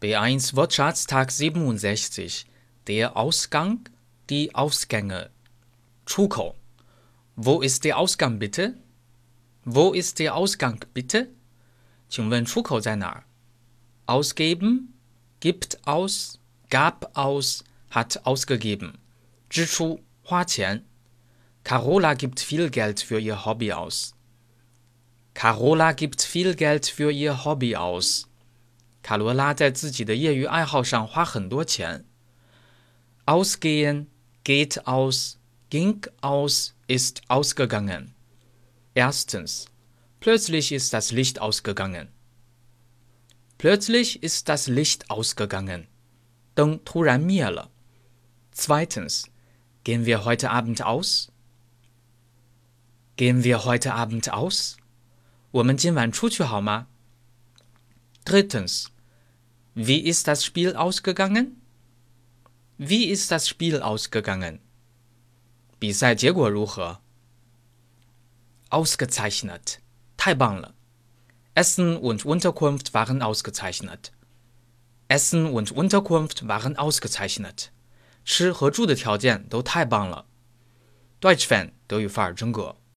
B1 Wortschatztag 67. Der Ausgang, die Ausgänge. 出口 Wo ist der Ausgang bitte? Wo ist der Ausgang bitte? 请问出口在哪儿？Ausgeben, gibt aus, gab aus, hat ausgegeben. 支出花钱。Carola gibt viel Geld für ihr Hobby aus. Carola gibt viel Geld für ihr Hobby aus. 卡罗拉在自己的业余爱好上花很多钱。Ausgehen, geht aus, ging aus, ist ausgegangen. Erstens. Plötzlich ist das Licht ausgegangen. Plötzlich ist das Licht ausgegangen. 灯突然灭了。Zweitens. Gehen wir heute Abend aus? Gehen wir heute Abend aus? 我们今晚出去好吗？Drittens. Wie ist das Spiel ausgegangen? Wie ist das Spiel ausgegangen? 比赛结果如何？Ausgezeichnet. 太棒了。Essen und Unterkunft waren ausgezeichnet. Essen und Unterkunft waren ausgezeichnet. 吃和住的条件都太棒了。Deutsch Fan 德语范儿真格。